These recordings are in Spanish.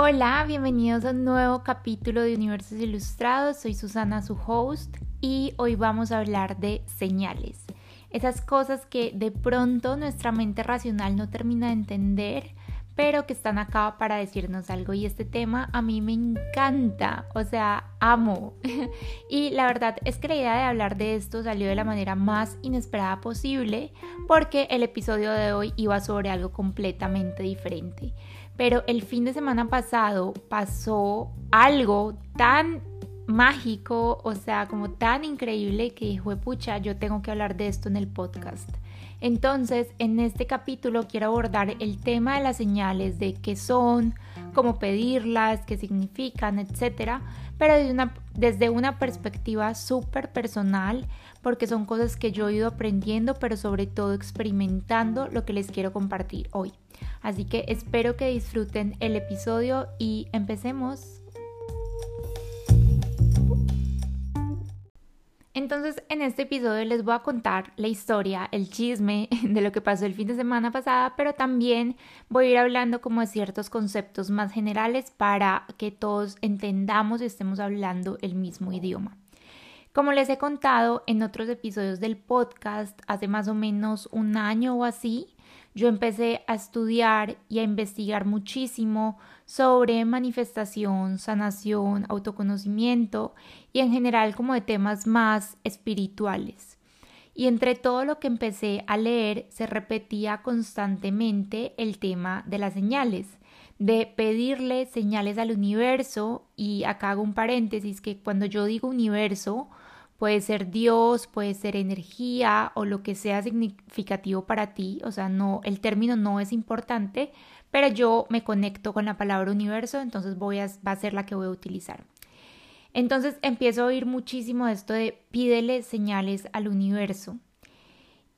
Hola, bienvenidos a un nuevo capítulo de Universos Ilustrados. Soy Susana, su host, y hoy vamos a hablar de señales. Esas cosas que de pronto nuestra mente racional no termina de entender, pero que están acá para decirnos algo. Y este tema a mí me encanta, o sea, amo. y la verdad es que la idea de hablar de esto salió de la manera más inesperada posible, porque el episodio de hoy iba sobre algo completamente diferente pero el fin de semana pasado pasó algo tan mágico, o sea, como tan increíble que dijo, pucha, yo tengo que hablar de esto en el podcast. Entonces, en este capítulo quiero abordar el tema de las señales, de qué son, cómo pedirlas, qué significan, etcétera, pero desde una, desde una perspectiva súper personal, porque son cosas que yo he ido aprendiendo, pero sobre todo experimentando lo que les quiero compartir hoy. Así que espero que disfruten el episodio y empecemos. Entonces, en este episodio les voy a contar la historia, el chisme de lo que pasó el fin de semana pasada, pero también voy a ir hablando como de ciertos conceptos más generales para que todos entendamos y estemos hablando el mismo idioma. Como les he contado en otros episodios del podcast, hace más o menos un año o así, yo empecé a estudiar y a investigar muchísimo sobre manifestación, sanación, autoconocimiento y en general como de temas más espirituales. Y entre todo lo que empecé a leer se repetía constantemente el tema de las señales, de pedirle señales al universo y acá hago un paréntesis que cuando yo digo universo Puede ser Dios, puede ser energía o lo que sea significativo para ti. O sea, no, el término no es importante, pero yo me conecto con la palabra universo, entonces voy a, va a ser la que voy a utilizar. Entonces empiezo a oír muchísimo esto de pídele señales al universo.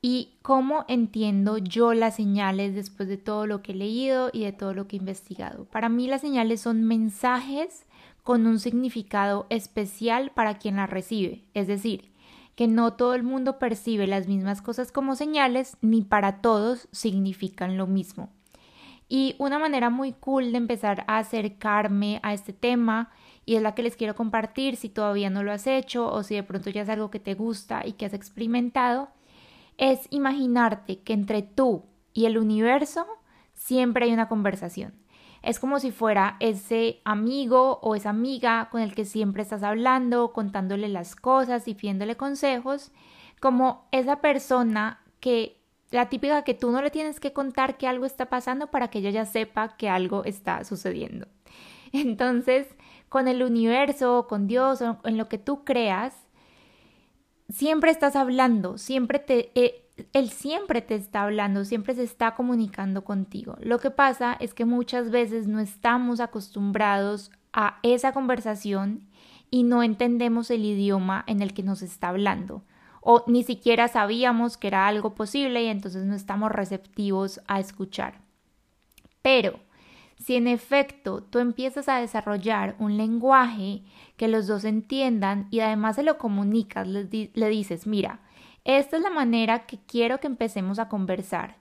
¿Y cómo entiendo yo las señales después de todo lo que he leído y de todo lo que he investigado? Para mí las señales son mensajes con un significado especial para quien la recibe, es decir, que no todo el mundo percibe las mismas cosas como señales, ni para todos significan lo mismo. Y una manera muy cool de empezar a acercarme a este tema, y es la que les quiero compartir si todavía no lo has hecho o si de pronto ya es algo que te gusta y que has experimentado, es imaginarte que entre tú y el universo siempre hay una conversación. Es como si fuera ese amigo o esa amiga con el que siempre estás hablando, contándole las cosas y pidiéndole consejos, como esa persona que la típica que tú no le tienes que contar que algo está pasando para que ella ya sepa que algo está sucediendo. Entonces, con el universo, con Dios en lo que tú creas, siempre estás hablando, siempre te, él siempre te está hablando, siempre se está comunicando contigo. Lo que pasa es que muchas veces no estamos acostumbrados a esa conversación y no entendemos el idioma en el que nos está hablando o ni siquiera sabíamos que era algo posible y entonces no estamos receptivos a escuchar. Pero si en efecto tú empiezas a desarrollar un lenguaje que los dos entiendan y además se lo comunicas, le, le dices, mira, esta es la manera que quiero que empecemos a conversar.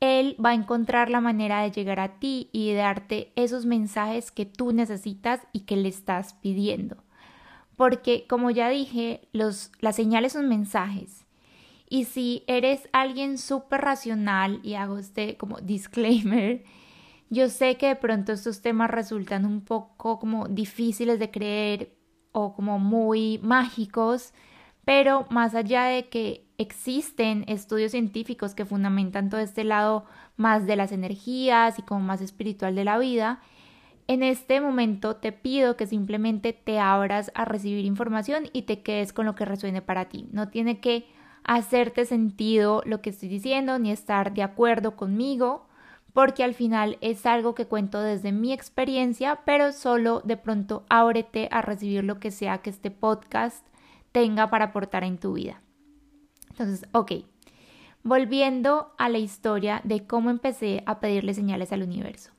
Él va a encontrar la manera de llegar a ti y de darte esos mensajes que tú necesitas y que le estás pidiendo. Porque, como ya dije, los, las señales son mensajes. Y si eres alguien súper racional, y hago este como disclaimer, yo sé que de pronto estos temas resultan un poco como difíciles de creer o como muy mágicos, pero más allá de que existen estudios científicos que fundamentan todo este lado más de las energías y como más espiritual de la vida, en este momento te pido que simplemente te abras a recibir información y te quedes con lo que resuene para ti. No tiene que hacerte sentido lo que estoy diciendo ni estar de acuerdo conmigo, porque al final es algo que cuento desde mi experiencia, pero solo de pronto ábrete a recibir lo que sea que este podcast tenga para aportar en tu vida. Entonces, ok, volviendo a la historia de cómo empecé a pedirle señales al universo.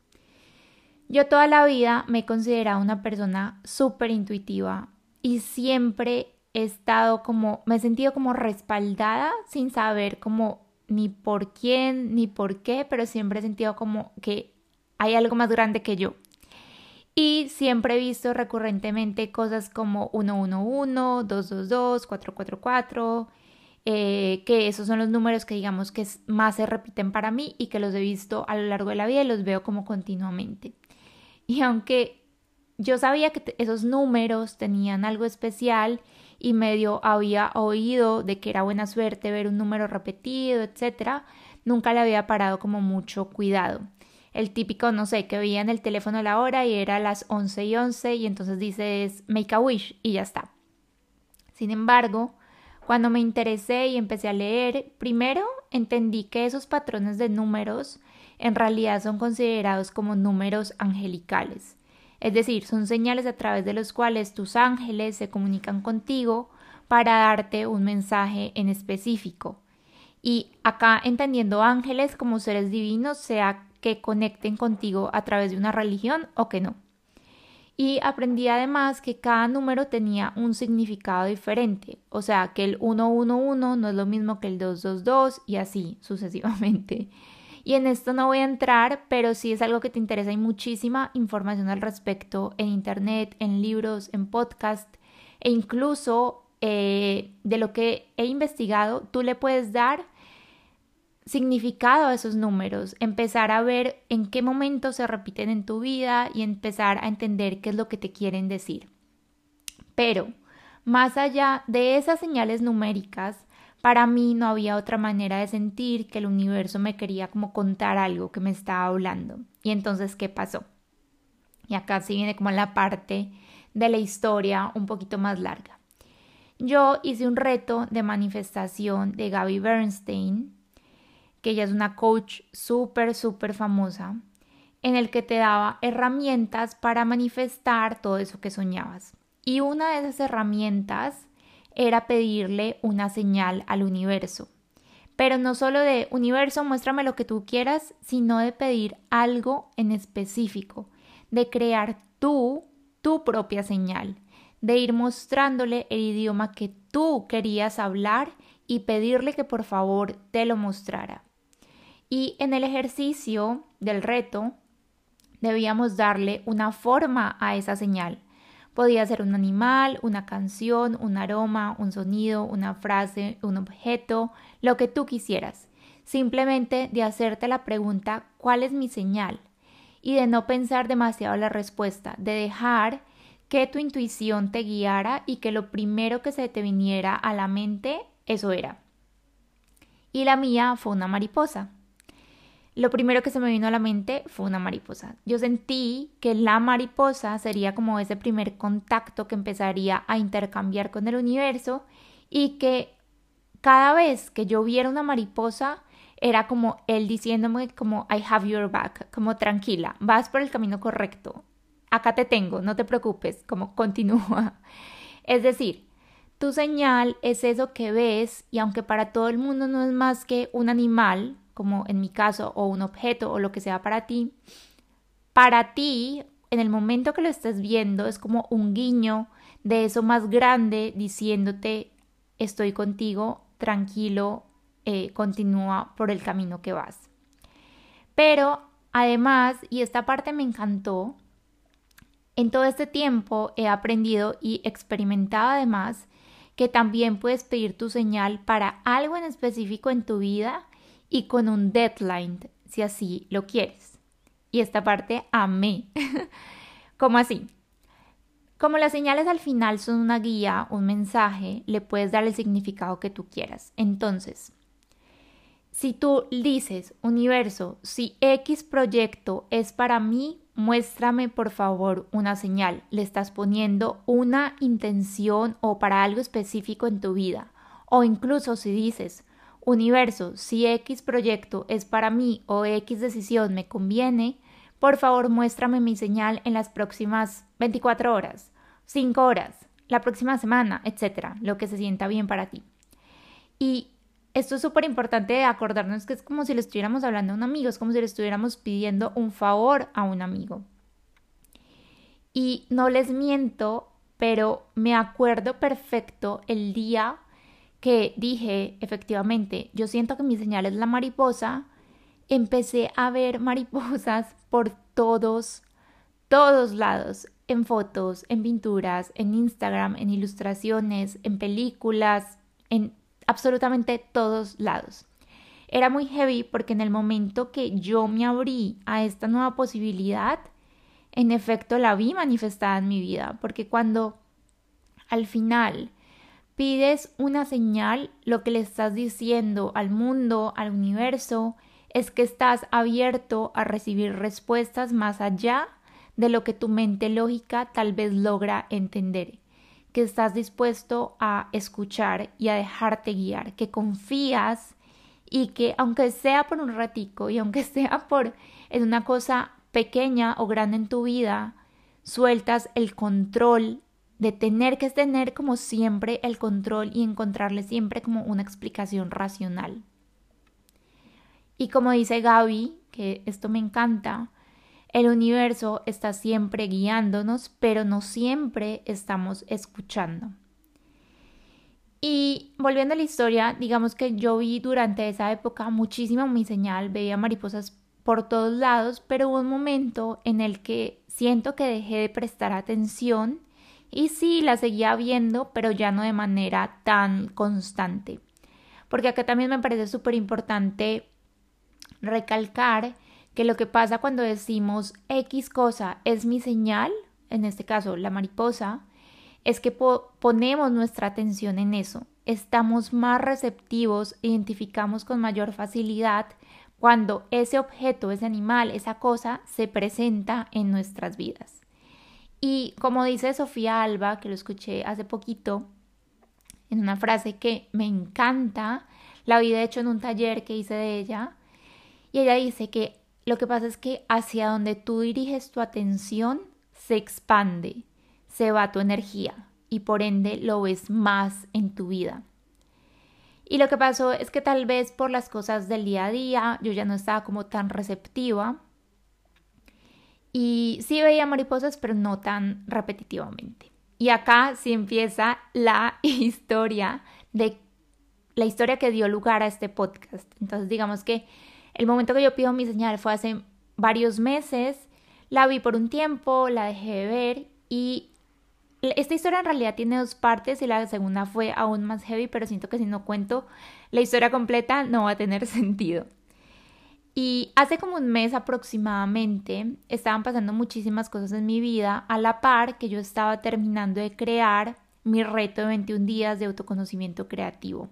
Yo toda la vida me he considerado una persona súper intuitiva y siempre he estado como, me he sentido como respaldada sin saber como ni por quién ni por qué, pero siempre he sentido como que hay algo más grande que yo. Y siempre he visto recurrentemente cosas como 111, 222, 444, eh, que esos son los números que digamos que más se repiten para mí y que los he visto a lo largo de la vida y los veo como continuamente. Y aunque yo sabía que esos números tenían algo especial y medio había oído de que era buena suerte ver un número repetido, etcétera, nunca le había parado como mucho cuidado el típico, no sé, que veía en el teléfono la hora y era las 11 y 11 y entonces dices make a wish y ya está. Sin embargo, cuando me interesé y empecé a leer, primero entendí que esos patrones de números en realidad son considerados como números angelicales. Es decir, son señales a través de los cuales tus ángeles se comunican contigo para darte un mensaje en específico. Y acá entendiendo ángeles como seres divinos, sea que conecten contigo a través de una religión o que no. Y aprendí además que cada número tenía un significado diferente, o sea, que el 111 no es lo mismo que el 222 y así sucesivamente. Y en esto no voy a entrar, pero si es algo que te interesa, hay muchísima información al respecto en internet, en libros, en podcast e incluso eh, de lo que he investigado, tú le puedes dar significado a esos números, empezar a ver en qué momento se repiten en tu vida y empezar a entender qué es lo que te quieren decir. Pero, más allá de esas señales numéricas, para mí no había otra manera de sentir que el universo me quería como contar algo que me estaba hablando. Y entonces, ¿qué pasó? Y acá sí viene como la parte de la historia un poquito más larga. Yo hice un reto de manifestación de Gaby Bernstein, que ella es una coach súper, súper famosa, en el que te daba herramientas para manifestar todo eso que soñabas. Y una de esas herramientas era pedirle una señal al universo. Pero no solo de universo, muéstrame lo que tú quieras, sino de pedir algo en específico, de crear tú tu propia señal, de ir mostrándole el idioma que tú querías hablar y pedirle que por favor te lo mostrara. Y en el ejercicio del reto debíamos darle una forma a esa señal. Podía ser un animal, una canción, un aroma, un sonido, una frase, un objeto, lo que tú quisieras. Simplemente de hacerte la pregunta ¿cuál es mi señal? Y de no pensar demasiado la respuesta, de dejar que tu intuición te guiara y que lo primero que se te viniera a la mente, eso era. Y la mía fue una mariposa lo primero que se me vino a la mente fue una mariposa. Yo sentí que la mariposa sería como ese primer contacto que empezaría a intercambiar con el universo y que cada vez que yo viera una mariposa era como él diciéndome como I have your back, como tranquila, vas por el camino correcto, acá te tengo, no te preocupes, como continúa. Es decir, tu señal es eso que ves y aunque para todo el mundo no es más que un animal, como en mi caso, o un objeto o lo que sea para ti, para ti, en el momento que lo estés viendo, es como un guiño de eso más grande diciéndote, estoy contigo, tranquilo, eh, continúa por el camino que vas. Pero además, y esta parte me encantó, en todo este tiempo he aprendido y experimentado además que también puedes pedir tu señal para algo en específico en tu vida y con un deadline si así lo quieres. Y esta parte amé. ¿Cómo así? Como las señales al final son una guía, un mensaje, le puedes dar el significado que tú quieras. Entonces, si tú dices, universo, si X proyecto es para mí, muéstrame por favor una señal. Le estás poniendo una intención o para algo específico en tu vida. O incluso si dices, universo, si X proyecto es para mí o X decisión me conviene, por favor muéstrame mi señal en las próximas 24 horas, 5 horas, la próxima semana, etcétera, lo que se sienta bien para ti. Y esto es súper importante acordarnos que es como si le estuviéramos hablando a un amigo, es como si le estuviéramos pidiendo un favor a un amigo. Y no les miento, pero me acuerdo perfecto el día que dije, efectivamente, yo siento que mi señal es la mariposa, empecé a ver mariposas por todos, todos lados, en fotos, en pinturas, en Instagram, en ilustraciones, en películas, en absolutamente todos lados. Era muy heavy porque en el momento que yo me abrí a esta nueva posibilidad, en efecto la vi manifestada en mi vida, porque cuando al final pides una señal, lo que le estás diciendo al mundo, al universo, es que estás abierto a recibir respuestas más allá de lo que tu mente lógica tal vez logra entender, que estás dispuesto a escuchar y a dejarte guiar, que confías y que aunque sea por un ratico y aunque sea por en una cosa pequeña o grande en tu vida, sueltas el control de tener que tener como siempre el control y encontrarle siempre como una explicación racional. Y como dice Gaby, que esto me encanta, el universo está siempre guiándonos, pero no siempre estamos escuchando. Y volviendo a la historia, digamos que yo vi durante esa época muchísima mi señal, veía mariposas por todos lados, pero hubo un momento en el que siento que dejé de prestar atención y sí la seguía viendo, pero ya no de manera tan constante. Porque acá también me parece súper importante recalcar que lo que pasa cuando decimos X cosa es mi señal, en este caso la mariposa, es que ponemos nuestra atención en eso. Estamos más receptivos, identificamos con mayor facilidad cuando ese objeto, ese animal, esa cosa se presenta en nuestras vidas. Y como dice Sofía Alba, que lo escuché hace poquito, en una frase que me encanta, la había de hecho en un taller que hice de ella, y ella dice que lo que pasa es que hacia donde tú diriges tu atención se expande, se va tu energía y por ende lo ves más en tu vida. Y lo que pasó es que tal vez por las cosas del día a día yo ya no estaba como tan receptiva y sí veía mariposas pero no tan repetitivamente. Y acá sí empieza la historia de la historia que dio lugar a este podcast. Entonces digamos que el momento que yo pido mi señal fue hace varios meses, la vi por un tiempo, la dejé de ver y esta historia en realidad tiene dos partes y la segunda fue aún más heavy, pero siento que si no cuento la historia completa no va a tener sentido. Y hace como un mes aproximadamente estaban pasando muchísimas cosas en mi vida a la par que yo estaba terminando de crear mi reto de 21 días de autoconocimiento creativo.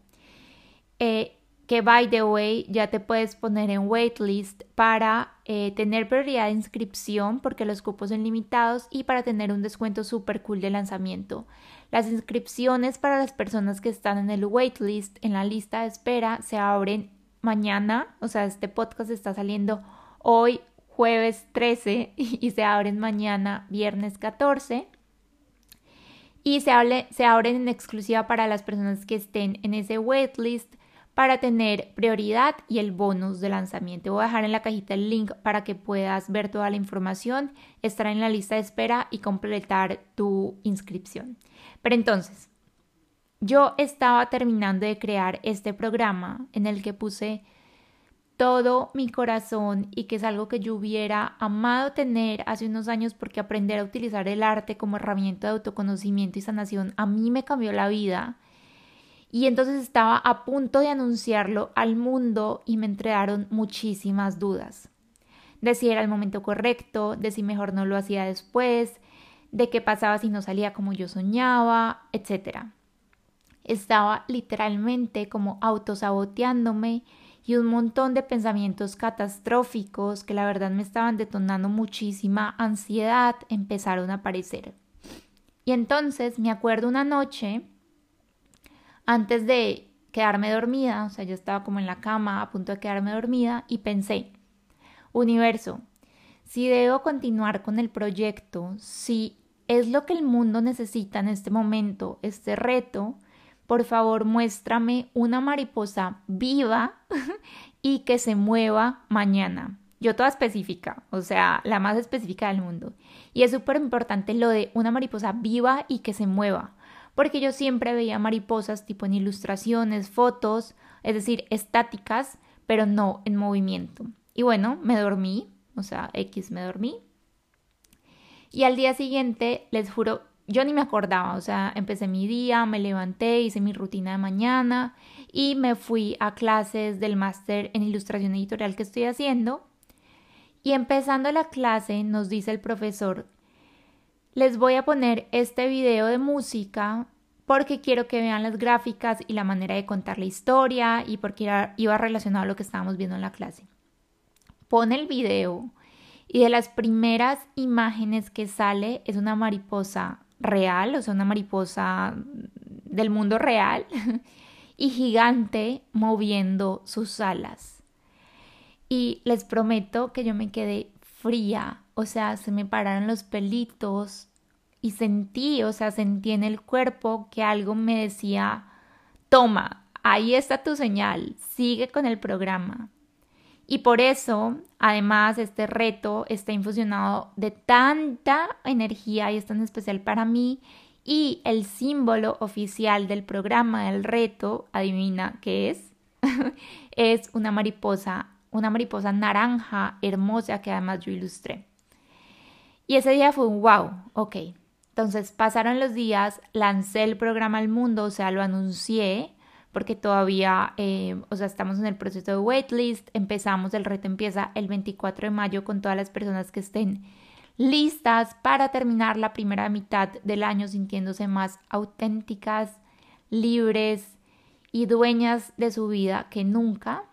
Eh, que by the way ya te puedes poner en waitlist para eh, tener prioridad de inscripción porque los cupos son limitados y para tener un descuento super cool de lanzamiento. Las inscripciones para las personas que están en el waitlist, en la lista de espera, se abren mañana, o sea, este podcast está saliendo hoy jueves 13 y se abren mañana viernes 14 y se, se abren en exclusiva para las personas que estén en ese waitlist para tener prioridad y el bonus de lanzamiento. Voy a dejar en la cajita el link para que puedas ver toda la información, estar en la lista de espera y completar tu inscripción. Pero entonces, yo estaba terminando de crear este programa en el que puse todo mi corazón y que es algo que yo hubiera amado tener hace unos años porque aprender a utilizar el arte como herramienta de autoconocimiento y sanación a mí me cambió la vida y entonces estaba a punto de anunciarlo al mundo y me entregaron muchísimas dudas. De si era el momento correcto, de si mejor no lo hacía después, de qué pasaba si no salía como yo soñaba, etc. Estaba literalmente como autosaboteándome y un montón de pensamientos catastróficos que la verdad me estaban detonando muchísima ansiedad empezaron a aparecer. Y entonces me acuerdo una noche antes de quedarme dormida, o sea, yo estaba como en la cama a punto de quedarme dormida y pensé, universo, si debo continuar con el proyecto, si es lo que el mundo necesita en este momento, este reto, por favor muéstrame una mariposa viva y que se mueva mañana. Yo toda específica, o sea, la más específica del mundo. Y es súper importante lo de una mariposa viva y que se mueva porque yo siempre veía mariposas tipo en ilustraciones, fotos, es decir, estáticas, pero no en movimiento. Y bueno, me dormí, o sea, X me dormí. Y al día siguiente, les juro, yo ni me acordaba, o sea, empecé mi día, me levanté, hice mi rutina de mañana y me fui a clases del máster en ilustración editorial que estoy haciendo. Y empezando la clase nos dice el profesor, les voy a poner este video de música porque quiero que vean las gráficas y la manera de contar la historia y porque iba relacionado a lo que estábamos viendo en la clase. Pone el video y de las primeras imágenes que sale es una mariposa real, o sea, una mariposa del mundo real y gigante moviendo sus alas. Y les prometo que yo me quedé fría, o sea, se me pararon los pelitos y sentí, o sea, sentí en el cuerpo que algo me decía, toma, ahí está tu señal, sigue con el programa. Y por eso, además, este reto está infusionado de tanta energía y es tan especial para mí. Y el símbolo oficial del programa del reto, adivina qué es, es una mariposa, una mariposa naranja hermosa que además yo ilustré. Y ese día fue un wow, ok. Entonces pasaron los días, lancé el programa al mundo, o sea, lo anuncié porque todavía, eh, o sea, estamos en el proceso de waitlist, empezamos, el reto empieza el 24 de mayo con todas las personas que estén listas para terminar la primera mitad del año sintiéndose más auténticas, libres y dueñas de su vida que nunca.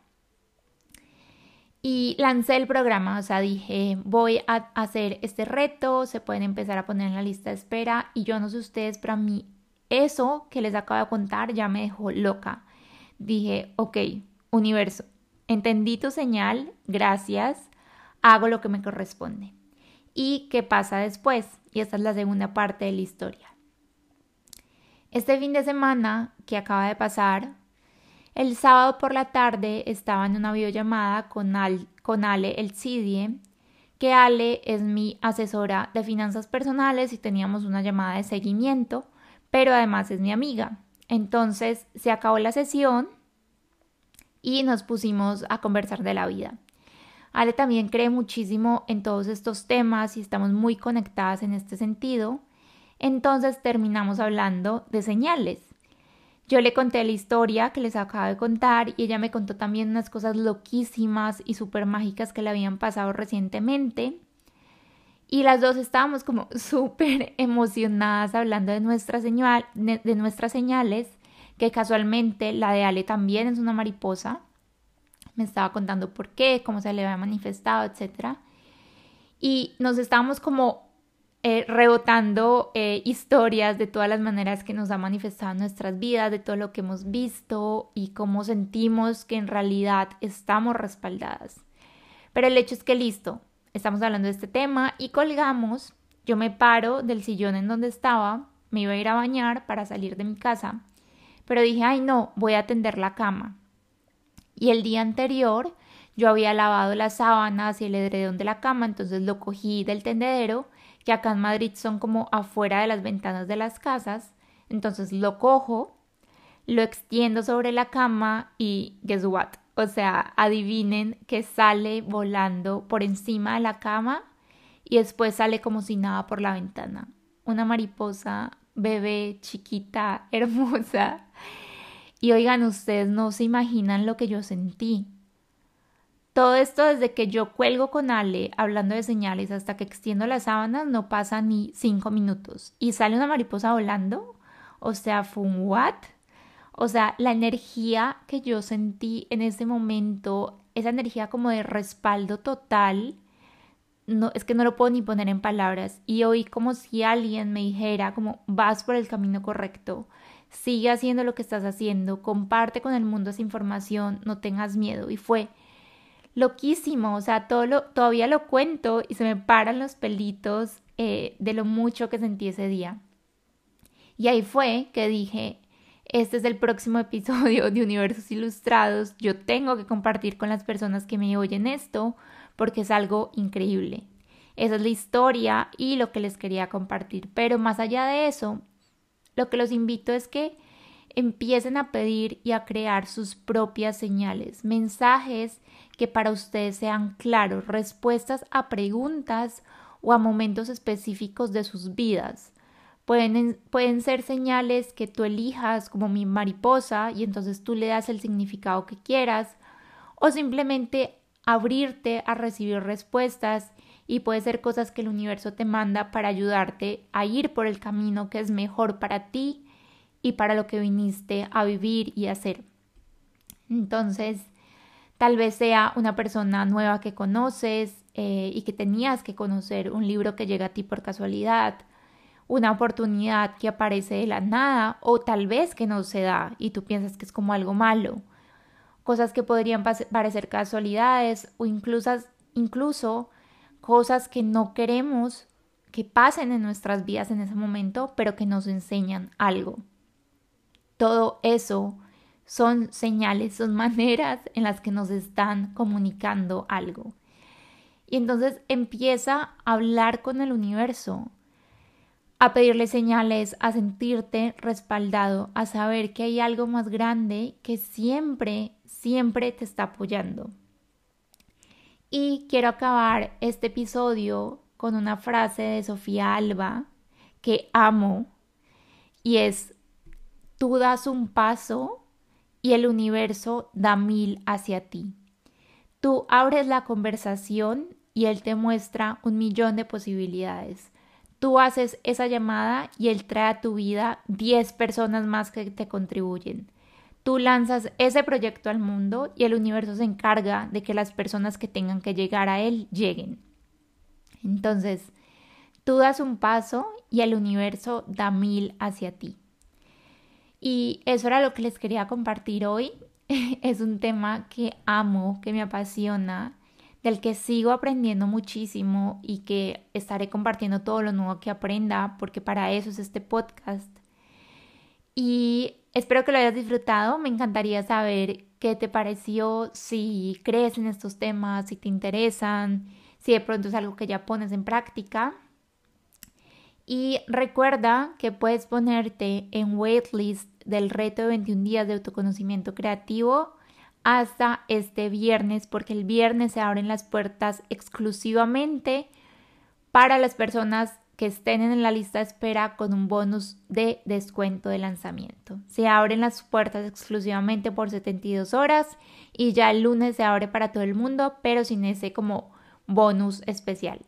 Y lancé el programa, o sea, dije, voy a hacer este reto, se pueden empezar a poner en la lista de espera y yo no sé ustedes, pero a mí eso que les acabo de contar ya me dejó loca. Dije, ok, universo, entendí tu señal, gracias, hago lo que me corresponde. ¿Y qué pasa después? Y esta es la segunda parte de la historia. Este fin de semana que acaba de pasar, el sábado por la tarde estaba en una videollamada con, con Ale El Cidie, que Ale es mi asesora de finanzas personales y teníamos una llamada de seguimiento pero además es mi amiga. Entonces se acabó la sesión y nos pusimos a conversar de la vida. Ale también cree muchísimo en todos estos temas y estamos muy conectadas en este sentido. Entonces terminamos hablando de señales. Yo le conté la historia que les acabo de contar y ella me contó también unas cosas loquísimas y súper mágicas que le habían pasado recientemente y las dos estábamos como súper emocionadas hablando de, nuestra señal, de nuestras señales, que casualmente la de Ale también es una mariposa. Me estaba contando por qué, cómo se le había manifestado, etc. Y nos estábamos como eh, rebotando eh, historias de todas las maneras que nos ha manifestado nuestras vidas, de todo lo que hemos visto y cómo sentimos que en realidad estamos respaldadas. Pero el hecho es que listo, estamos hablando de este tema y colgamos, yo me paro del sillón en donde estaba, me iba a ir a bañar para salir de mi casa, pero dije, ay no, voy a tender la cama. Y el día anterior yo había lavado las sábanas y el edredón de la cama, entonces lo cogí del tendedero, que acá en Madrid son como afuera de las ventanas de las casas, entonces lo cojo, lo extiendo sobre la cama y guess what? O sea, adivinen que sale volando por encima de la cama y después sale como si nada por la ventana. Una mariposa bebé, chiquita, hermosa. Y oigan, ustedes no se imaginan lo que yo sentí. Todo esto desde que yo cuelgo con Ale hablando de señales hasta que extiendo las sábanas no pasa ni cinco minutos. Y sale una mariposa volando. O sea, fue un what? O sea, la energía que yo sentí en ese momento, esa energía como de respaldo total, no, es que no lo puedo ni poner en palabras. Y oí como si alguien me dijera como vas por el camino correcto, sigue haciendo lo que estás haciendo, comparte con el mundo esa información, no tengas miedo. Y fue loquísimo, o sea, todavía lo cuento y se me paran los pelitos eh, de lo mucho que sentí ese día. Y ahí fue que dije, este es el próximo episodio de Universos Ilustrados. Yo tengo que compartir con las personas que me oyen esto porque es algo increíble. Esa es la historia y lo que les quería compartir. Pero más allá de eso, lo que los invito es que empiecen a pedir y a crear sus propias señales, mensajes que para ustedes sean claros, respuestas a preguntas o a momentos específicos de sus vidas. Pueden, pueden, ser señales que tú elijas como mi mariposa y entonces tú le das el significado que quieras o simplemente abrirte a recibir respuestas y puede ser cosas que el universo te manda para ayudarte a ir por el camino que es mejor para ti y para lo que viniste a vivir y hacer. Entonces, tal vez sea una persona nueva que conoces eh, y que tenías que conocer, un libro que llega a ti por casualidad, una oportunidad que aparece de la nada o tal vez que no se da y tú piensas que es como algo malo cosas que podrían parecer casualidades o incluso, incluso cosas que no queremos que pasen en nuestras vidas en ese momento, pero que nos enseñan algo. Todo eso son señales, son maneras en las que nos están comunicando algo. Y entonces empieza a hablar con el universo, a pedirle señales, a sentirte respaldado, a saber que hay algo más grande que siempre siempre te está apoyando. Y quiero acabar este episodio con una frase de Sofía Alba que amo y es, tú das un paso y el universo da mil hacia ti. Tú abres la conversación y él te muestra un millón de posibilidades. Tú haces esa llamada y él trae a tu vida 10 personas más que te contribuyen. Tú lanzas ese proyecto al mundo y el universo se encarga de que las personas que tengan que llegar a él lleguen. Entonces, tú das un paso y el universo da mil hacia ti. Y eso era lo que les quería compartir hoy. es un tema que amo, que me apasiona, del que sigo aprendiendo muchísimo y que estaré compartiendo todo lo nuevo que aprenda, porque para eso es este podcast. Y Espero que lo hayas disfrutado. Me encantaría saber qué te pareció, si crees en estos temas, si te interesan, si de pronto es algo que ya pones en práctica. Y recuerda que puedes ponerte en waitlist del reto de 21 días de autoconocimiento creativo hasta este viernes, porque el viernes se abren las puertas exclusivamente para las personas que estén en la lista de espera con un bonus de descuento de lanzamiento. Se abren las puertas exclusivamente por 72 horas y ya el lunes se abre para todo el mundo, pero sin ese como bonus especial.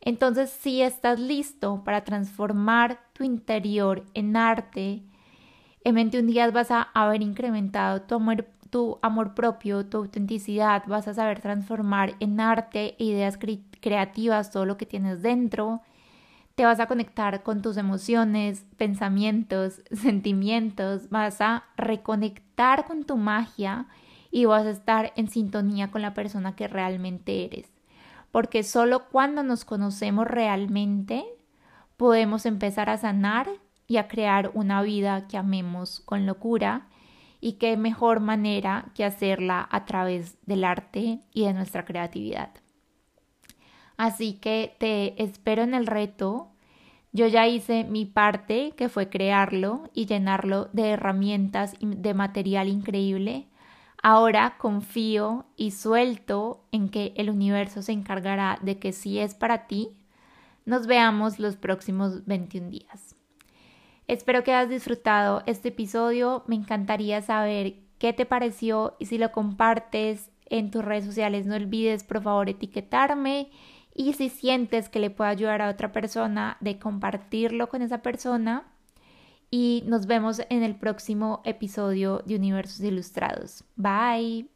Entonces, si estás listo para transformar tu interior en arte, en 21 días vas a haber incrementado tu amor, tu amor propio, tu autenticidad, vas a saber transformar en arte ideas creativas todo lo que tienes dentro. Te vas a conectar con tus emociones, pensamientos, sentimientos, vas a reconectar con tu magia y vas a estar en sintonía con la persona que realmente eres. Porque solo cuando nos conocemos realmente podemos empezar a sanar y a crear una vida que amemos con locura y qué mejor manera que hacerla a través del arte y de nuestra creatividad. Así que te espero en el reto. Yo ya hice mi parte, que fue crearlo y llenarlo de herramientas y de material increíble. Ahora confío y suelto en que el universo se encargará de que si es para ti, nos veamos los próximos 21 días. Espero que hayas disfrutado este episodio. Me encantaría saber qué te pareció y si lo compartes en tus redes sociales, no olvides por favor etiquetarme y si sientes que le puede ayudar a otra persona, de compartirlo con esa persona. Y nos vemos en el próximo episodio de Universos Ilustrados. Bye.